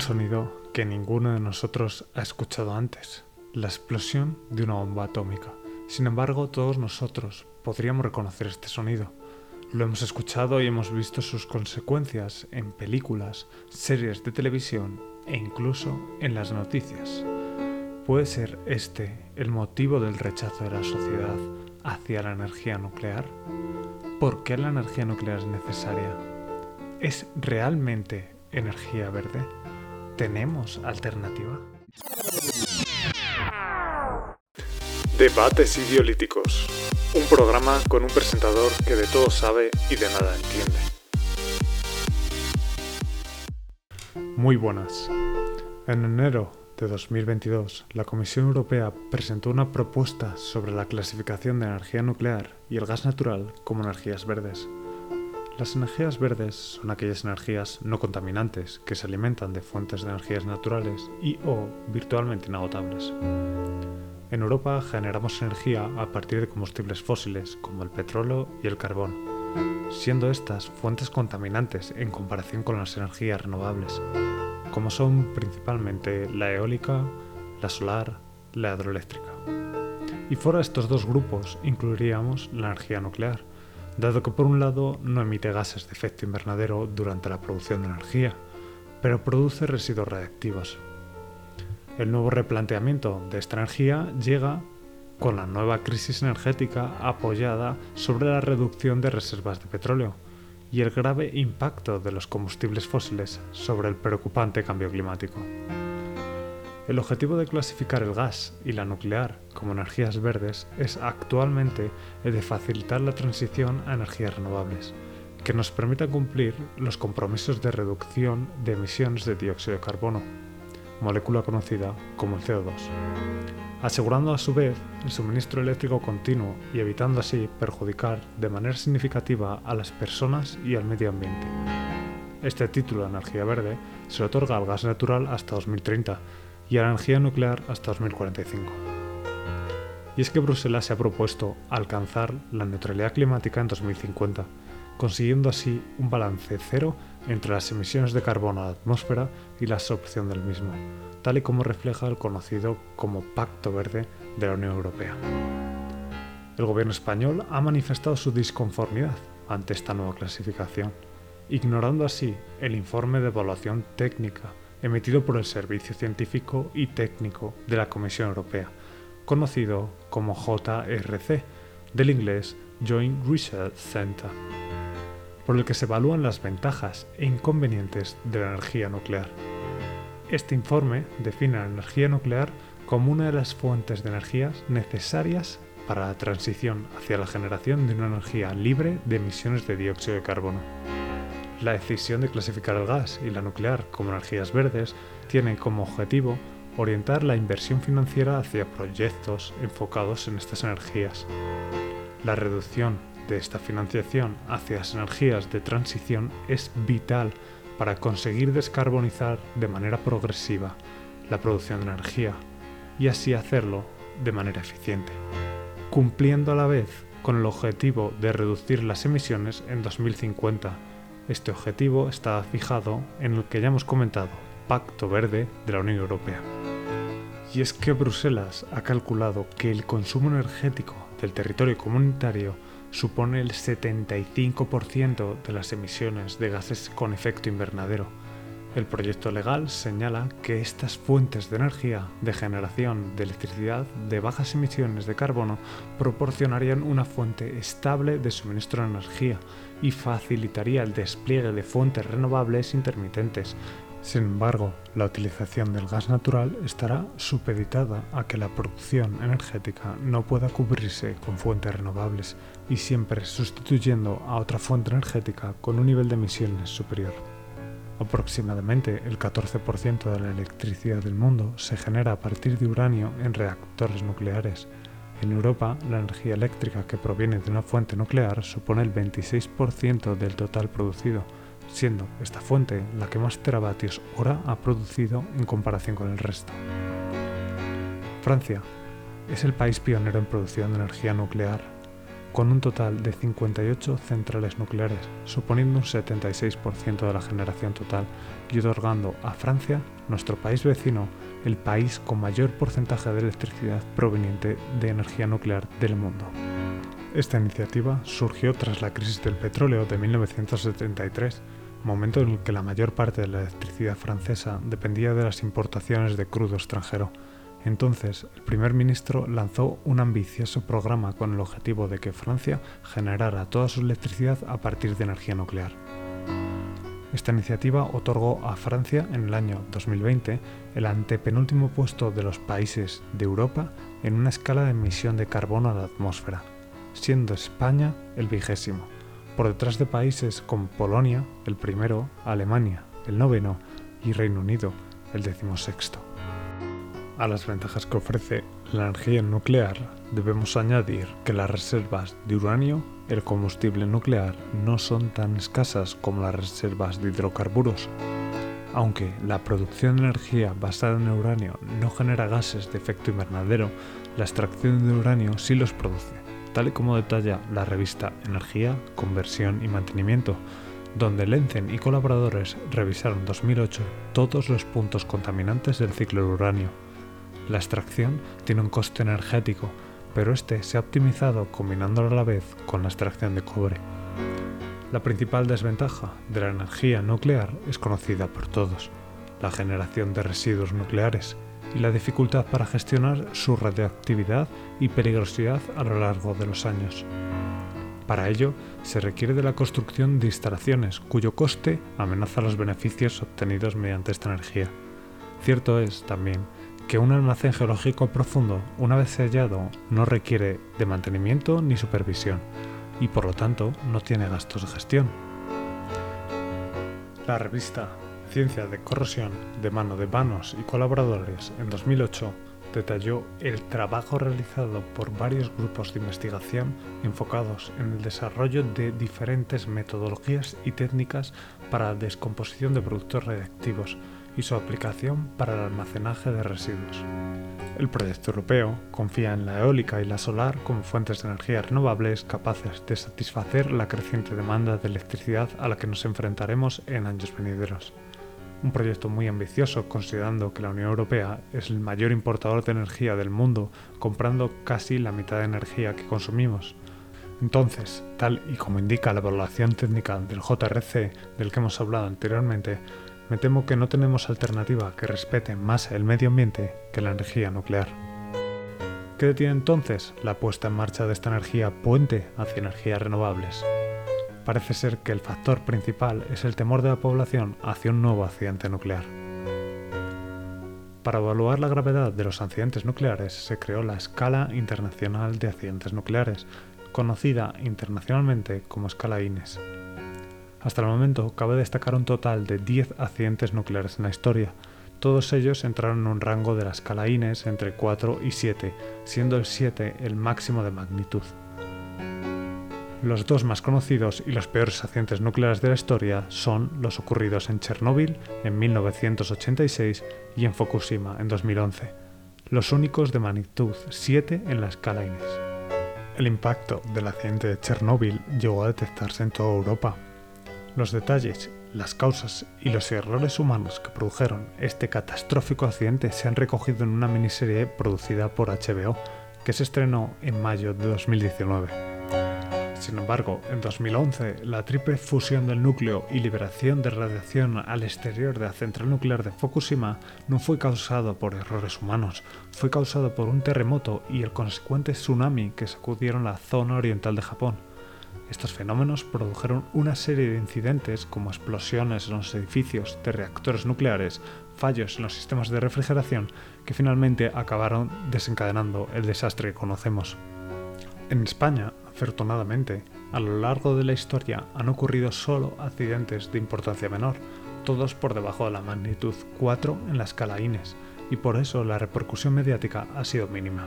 Un sonido que ninguno de nosotros ha escuchado antes, la explosión de una bomba atómica. Sin embargo, todos nosotros podríamos reconocer este sonido. Lo hemos escuchado y hemos visto sus consecuencias en películas, series de televisión e incluso en las noticias. ¿Puede ser este el motivo del rechazo de la sociedad hacia la energía nuclear? ¿Por qué la energía nuclear es necesaria? ¿Es realmente energía verde? ¿Tenemos alternativa? Debates ideolíticos. Un programa con un presentador que de todo sabe y de nada entiende. Muy buenas. En enero de 2022, la Comisión Europea presentó una propuesta sobre la clasificación de energía nuclear y el gas natural como energías verdes. Las energías verdes son aquellas energías no contaminantes que se alimentan de fuentes de energías naturales y o virtualmente inagotables. En Europa generamos energía a partir de combustibles fósiles como el petróleo y el carbón, siendo estas fuentes contaminantes en comparación con las energías renovables, como son principalmente la eólica, la solar, la hidroeléctrica. Y fuera de estos dos grupos incluiríamos la energía nuclear, dado que por un lado no emite gases de efecto invernadero durante la producción de energía, pero produce residuos radiactivos. El nuevo replanteamiento de esta energía llega con la nueva crisis energética apoyada sobre la reducción de reservas de petróleo y el grave impacto de los combustibles fósiles sobre el preocupante cambio climático. El objetivo de clasificar el gas y la nuclear como energías verdes es actualmente el de facilitar la transición a energías renovables, que nos permita cumplir los compromisos de reducción de emisiones de dióxido de carbono, molécula conocida como el CO2, asegurando a su vez el suministro eléctrico continuo y evitando así perjudicar de manera significativa a las personas y al medio ambiente. Este título de energía verde se otorga al gas natural hasta 2030 y a la energía nuclear hasta 2045. Y es que Bruselas se ha propuesto alcanzar la neutralidad climática en 2050, consiguiendo así un balance cero entre las emisiones de carbono a la atmósfera y la absorción del mismo, tal y como refleja el conocido como Pacto Verde de la Unión Europea. El gobierno español ha manifestado su disconformidad ante esta nueva clasificación, ignorando así el informe de evaluación técnica emitido por el Servicio Científico y Técnico de la Comisión Europea, conocido como JRC, del inglés Joint Research Center, por el que se evalúan las ventajas e inconvenientes de la energía nuclear. Este informe define la energía nuclear como una de las fuentes de energías necesarias para la transición hacia la generación de una energía libre de emisiones de dióxido de carbono. La decisión de clasificar el gas y la nuclear como energías verdes tiene como objetivo orientar la inversión financiera hacia proyectos enfocados en estas energías. La reducción de esta financiación hacia las energías de transición es vital para conseguir descarbonizar de manera progresiva la producción de energía y así hacerlo de manera eficiente, cumpliendo a la vez con el objetivo de reducir las emisiones en 2050 este objetivo está fijado en el que ya hemos comentado, Pacto Verde de la Unión Europea. Y es que Bruselas ha calculado que el consumo energético del territorio comunitario supone el 75% de las emisiones de gases con efecto invernadero. El proyecto legal señala que estas fuentes de energía de generación de electricidad de bajas emisiones de carbono proporcionarían una fuente estable de suministro de energía y facilitaría el despliegue de fuentes renovables intermitentes. Sin embargo, la utilización del gas natural estará supeditada a que la producción energética no pueda cubrirse con fuentes renovables y siempre sustituyendo a otra fuente energética con un nivel de emisiones superior. Aproximadamente el 14% de la electricidad del mundo se genera a partir de uranio en reactores nucleares, en Europa, la energía eléctrica que proviene de una fuente nuclear supone el 26% del total producido, siendo esta fuente la que más teravatios hora ha producido en comparación con el resto. Francia es el país pionero en producción de energía nuclear, con un total de 58 centrales nucleares, suponiendo un 76% de la generación total y otorgando a Francia, nuestro país vecino, el país con mayor porcentaje de electricidad proveniente de energía nuclear del mundo. Esta iniciativa surgió tras la crisis del petróleo de 1973, momento en el que la mayor parte de la electricidad francesa dependía de las importaciones de crudo extranjero. Entonces, el primer ministro lanzó un ambicioso programa con el objetivo de que Francia generara toda su electricidad a partir de energía nuclear. Esta iniciativa otorgó a Francia en el año 2020 el antepenúltimo puesto de los países de Europa en una escala de emisión de carbono a la atmósfera, siendo España el vigésimo, por detrás de países como Polonia, el primero, Alemania, el noveno y Reino Unido, el decimosexto. A las ventajas que ofrece la energía nuclear debemos añadir que las reservas de uranio, el combustible nuclear, no son tan escasas como las reservas de hidrocarburos. Aunque la producción de energía basada en uranio no genera gases de efecto invernadero, la extracción de uranio sí los produce, tal y como detalla la revista Energía, Conversión y Mantenimiento, donde Lenzen y colaboradores revisaron en 2008 todos los puntos contaminantes del ciclo del uranio la extracción tiene un coste energético, pero este se ha optimizado combinándolo a la vez con la extracción de cobre. La principal desventaja de la energía nuclear es conocida por todos, la generación de residuos nucleares y la dificultad para gestionar su radioactividad y peligrosidad a lo largo de los años. Para ello, se requiere de la construcción de instalaciones cuyo coste amenaza los beneficios obtenidos mediante esta energía. Cierto es, también, que un almacén geológico profundo, una vez sellado, no requiere de mantenimiento ni supervisión y por lo tanto no tiene gastos de gestión. La revista Ciencia de Corrosión, de mano de Vanos y colaboradores en 2008, detalló el trabajo realizado por varios grupos de investigación enfocados en el desarrollo de diferentes metodologías y técnicas para la descomposición de productos radiactivos y su aplicación para el almacenaje de residuos. El proyecto europeo confía en la eólica y la solar como fuentes de energía renovables capaces de satisfacer la creciente demanda de electricidad a la que nos enfrentaremos en años venideros. Un proyecto muy ambicioso considerando que la Unión Europea es el mayor importador de energía del mundo, comprando casi la mitad de energía que consumimos. Entonces, tal y como indica la evaluación técnica del JRC del que hemos hablado anteriormente, me temo que no tenemos alternativa que respete más el medio ambiente que la energía nuclear. ¿Qué detiene entonces la puesta en marcha de esta energía puente hacia energías renovables? Parece ser que el factor principal es el temor de la población hacia un nuevo accidente nuclear. Para evaluar la gravedad de los accidentes nucleares se creó la Escala Internacional de Accidentes Nucleares, conocida internacionalmente como Escala INES. Hasta el momento cabe destacar un total de 10 accidentes nucleares en la historia. Todos ellos entraron en un rango de la escala INES entre 4 y 7, siendo el 7 el máximo de magnitud. Los dos más conocidos y los peores accidentes nucleares de la historia son los ocurridos en Chernóbil en 1986 y en Fukushima en 2011, los únicos de magnitud 7 en la escala INES. El impacto del accidente de Chernóbil llegó a detectarse en toda Europa, los detalles, las causas y los errores humanos que produjeron este catastrófico accidente se han recogido en una miniserie producida por HBO que se estrenó en mayo de 2019. Sin embargo, en 2011, la triple fusión del núcleo y liberación de radiación al exterior de la central nuclear de Fukushima no fue causado por errores humanos, fue causado por un terremoto y el consecuente tsunami que sacudieron la zona oriental de Japón. Estos fenómenos produjeron una serie de incidentes como explosiones en los edificios de reactores nucleares, fallos en los sistemas de refrigeración, que finalmente acabaron desencadenando el desastre que conocemos. En España, afortunadamente, a lo largo de la historia han ocurrido solo accidentes de importancia menor, todos por debajo de la magnitud 4 en la escala INES, y por eso la repercusión mediática ha sido mínima.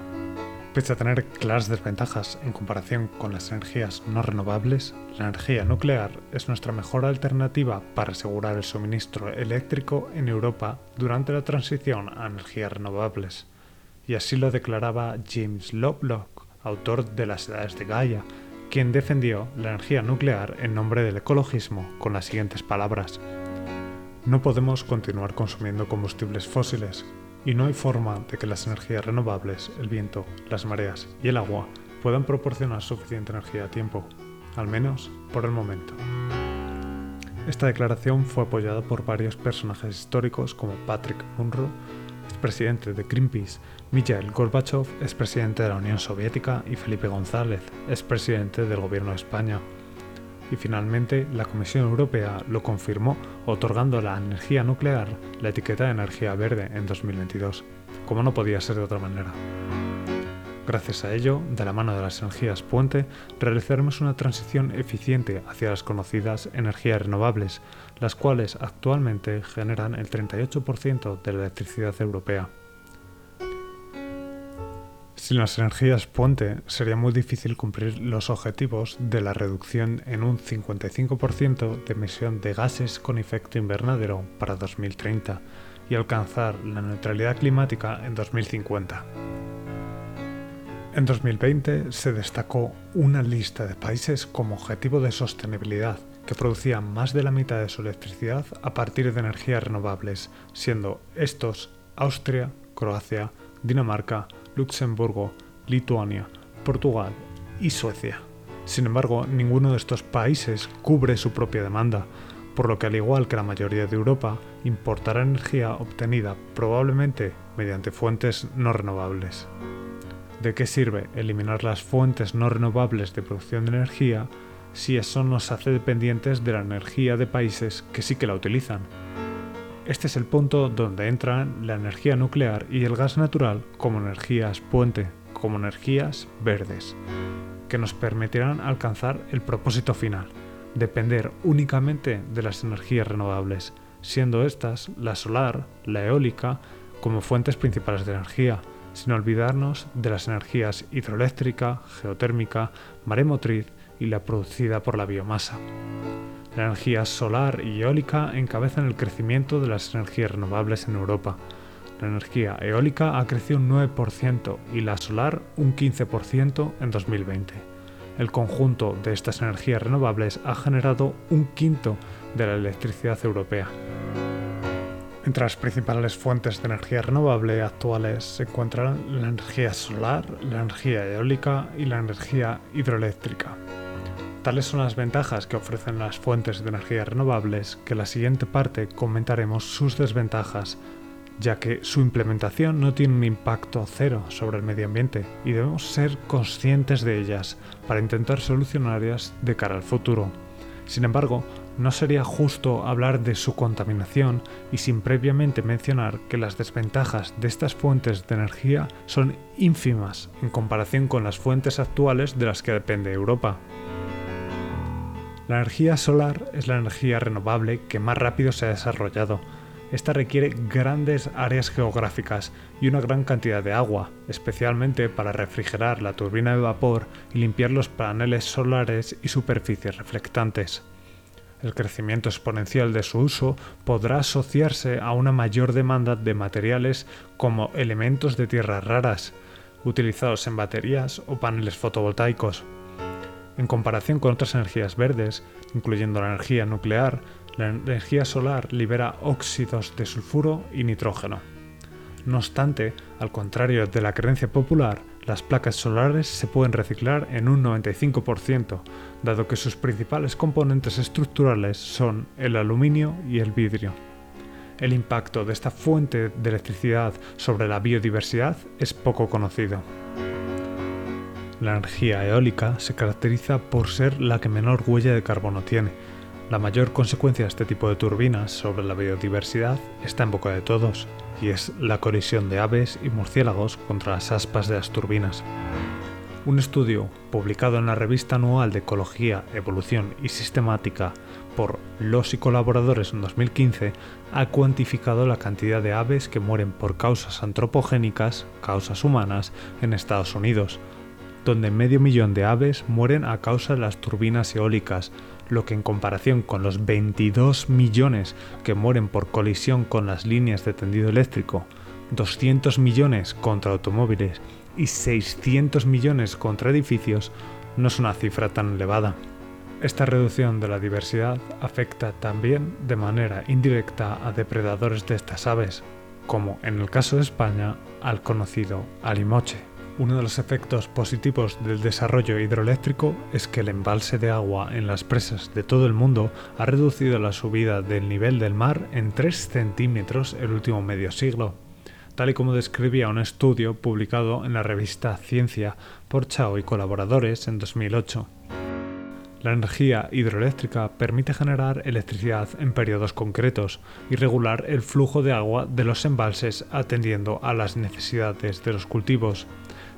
Pese a tener claras desventajas en comparación con las energías no renovables, la energía nuclear es nuestra mejor alternativa para asegurar el suministro eléctrico en Europa durante la transición a energías renovables. Y así lo declaraba James Lovelock, autor de Las Edades de Gaia, quien defendió la energía nuclear en nombre del ecologismo con las siguientes palabras. No podemos continuar consumiendo combustibles fósiles y no hay forma de que las energías renovables, el viento, las mareas y el agua puedan proporcionar suficiente energía a tiempo, al menos por el momento. Esta declaración fue apoyada por varios personajes históricos como Patrick Munro, expresidente de Greenpeace, Mikhail Gorbachev, expresidente de la Unión Soviética, y Felipe González, expresidente del Gobierno de España. Y finalmente, la Comisión Europea lo confirmó otorgando a la energía nuclear la etiqueta de energía verde en 2022, como no podía ser de otra manera. Gracias a ello, de la mano de las energías puente, realizaremos una transición eficiente hacia las conocidas energías renovables, las cuales actualmente generan el 38% de la electricidad europea. Sin las energías puente sería muy difícil cumplir los objetivos de la reducción en un 55% de emisión de gases con efecto invernadero para 2030 y alcanzar la neutralidad climática en 2050. En 2020 se destacó una lista de países como objetivo de sostenibilidad que producían más de la mitad de su electricidad a partir de energías renovables, siendo estos Austria, Croacia, Dinamarca, Luxemburgo, Lituania, Portugal y Suecia. Sin embargo, ninguno de estos países cubre su propia demanda, por lo que al igual que la mayoría de Europa, importará energía obtenida probablemente mediante fuentes no renovables. ¿De qué sirve eliminar las fuentes no renovables de producción de energía si eso nos hace dependientes de la energía de países que sí que la utilizan? Este es el punto donde entran la energía nuclear y el gas natural como energías puente, como energías verdes, que nos permitirán alcanzar el propósito final, depender únicamente de las energías renovables, siendo estas la solar, la eólica, como fuentes principales de energía, sin olvidarnos de las energías hidroeléctrica, geotérmica, maremotriz y la producida por la biomasa. La energía solar y eólica encabezan el crecimiento de las energías renovables en Europa. La energía eólica ha crecido un 9% y la solar un 15% en 2020. El conjunto de estas energías renovables ha generado un quinto de la electricidad europea. Entre las principales fuentes de energía renovable actuales se encuentran la energía solar, la energía eólica y la energía hidroeléctrica. Tales son las ventajas que ofrecen las fuentes de energía renovables que en la siguiente parte comentaremos sus desventajas, ya que su implementación no tiene un impacto cero sobre el medio ambiente y debemos ser conscientes de ellas para intentar solucionarlas de cara al futuro. Sin embargo, no sería justo hablar de su contaminación y sin previamente mencionar que las desventajas de estas fuentes de energía son ínfimas en comparación con las fuentes actuales de las que depende Europa. La energía solar es la energía renovable que más rápido se ha desarrollado. Esta requiere grandes áreas geográficas y una gran cantidad de agua, especialmente para refrigerar la turbina de vapor y limpiar los paneles solares y superficies reflectantes. El crecimiento exponencial de su uso podrá asociarse a una mayor demanda de materiales como elementos de tierras raras, utilizados en baterías o paneles fotovoltaicos. En comparación con otras energías verdes, incluyendo la energía nuclear, la energía solar libera óxidos de sulfuro y nitrógeno. No obstante, al contrario de la creencia popular, las placas solares se pueden reciclar en un 95%, dado que sus principales componentes estructurales son el aluminio y el vidrio. El impacto de esta fuente de electricidad sobre la biodiversidad es poco conocido. La energía eólica se caracteriza por ser la que menor huella de carbono tiene. La mayor consecuencia de este tipo de turbinas sobre la biodiversidad está en boca de todos, y es la colisión de aves y murciélagos contra las aspas de las turbinas. Un estudio publicado en la revista anual de Ecología, Evolución y Sistemática por los y colaboradores en 2015 ha cuantificado la cantidad de aves que mueren por causas antropogénicas, causas humanas, en Estados Unidos, donde medio millón de aves mueren a causa de las turbinas eólicas, lo que en comparación con los 22 millones que mueren por colisión con las líneas de tendido eléctrico, 200 millones contra automóviles y 600 millones contra edificios, no es una cifra tan elevada. Esta reducción de la diversidad afecta también de manera indirecta a depredadores de estas aves, como en el caso de España al conocido alimoche. Uno de los efectos positivos del desarrollo hidroeléctrico es que el embalse de agua en las presas de todo el mundo ha reducido la subida del nivel del mar en 3 centímetros el último medio siglo, tal y como describía un estudio publicado en la revista Ciencia por Chao y colaboradores en 2008. La energía hidroeléctrica permite generar electricidad en periodos concretos y regular el flujo de agua de los embalses atendiendo a las necesidades de los cultivos.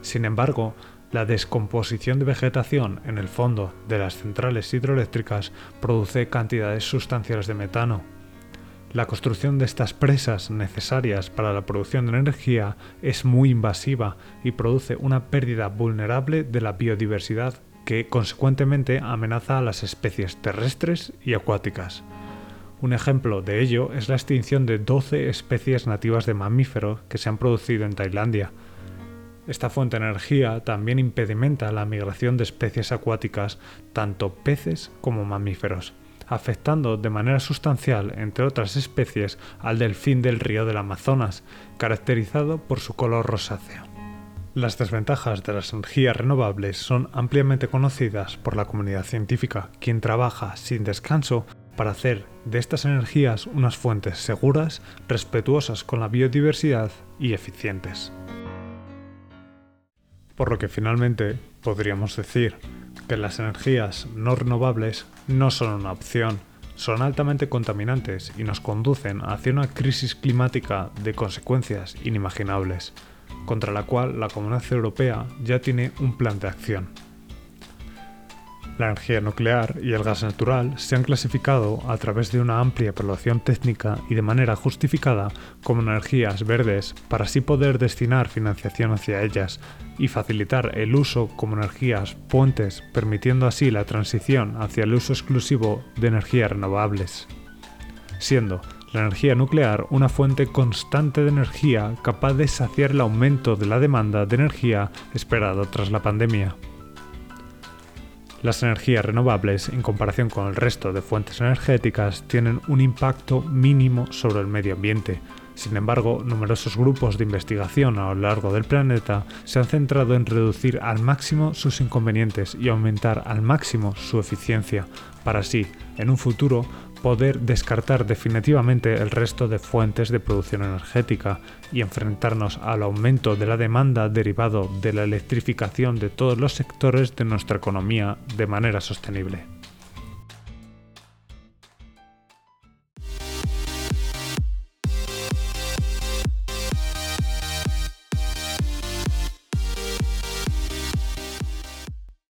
Sin embargo, la descomposición de vegetación en el fondo de las centrales hidroeléctricas produce cantidades sustanciales de metano. La construcción de estas presas necesarias para la producción de energía es muy invasiva y produce una pérdida vulnerable de la biodiversidad que consecuentemente amenaza a las especies terrestres y acuáticas. Un ejemplo de ello es la extinción de 12 especies nativas de mamíferos que se han producido en Tailandia. Esta fuente de energía también impedimenta la migración de especies acuáticas, tanto peces como mamíferos, afectando de manera sustancial, entre otras especies, al delfín del río del Amazonas, caracterizado por su color rosáceo. Las desventajas de las energías renovables son ampliamente conocidas por la comunidad científica, quien trabaja sin descanso para hacer de estas energías unas fuentes seguras, respetuosas con la biodiversidad y eficientes. Por lo que finalmente podríamos decir que las energías no renovables no son una opción, son altamente contaminantes y nos conducen hacia una crisis climática de consecuencias inimaginables contra la cual la Comunidad Europea ya tiene un plan de acción. La energía nuclear y el gas natural se han clasificado a través de una amplia evaluación técnica y de manera justificada como energías verdes para así poder destinar financiación hacia ellas y facilitar el uso como energías puentes, permitiendo así la transición hacia el uso exclusivo de energías renovables. Siendo la energía nuclear una fuente constante de energía capaz de saciar el aumento de la demanda de energía esperado tras la pandemia. Las energías renovables, en comparación con el resto de fuentes energéticas, tienen un impacto mínimo sobre el medio ambiente. Sin embargo, numerosos grupos de investigación a lo largo del planeta se han centrado en reducir al máximo sus inconvenientes y aumentar al máximo su eficiencia, para así, en un futuro, poder descartar definitivamente el resto de fuentes de producción energética y enfrentarnos al aumento de la demanda derivado de la electrificación de todos los sectores de nuestra economía de manera sostenible.